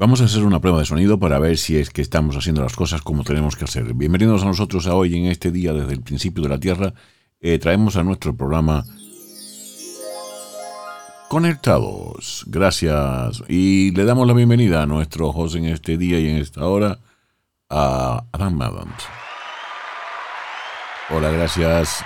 Vamos a hacer una prueba de sonido para ver si es que estamos haciendo las cosas como tenemos que hacer. Bienvenidos a nosotros a hoy en este día desde el principio de la Tierra. Eh, traemos a nuestro programa Conectados. Gracias. Y le damos la bienvenida a nuestro host en este día y en esta hora, a Adam Adams. Hola, gracias.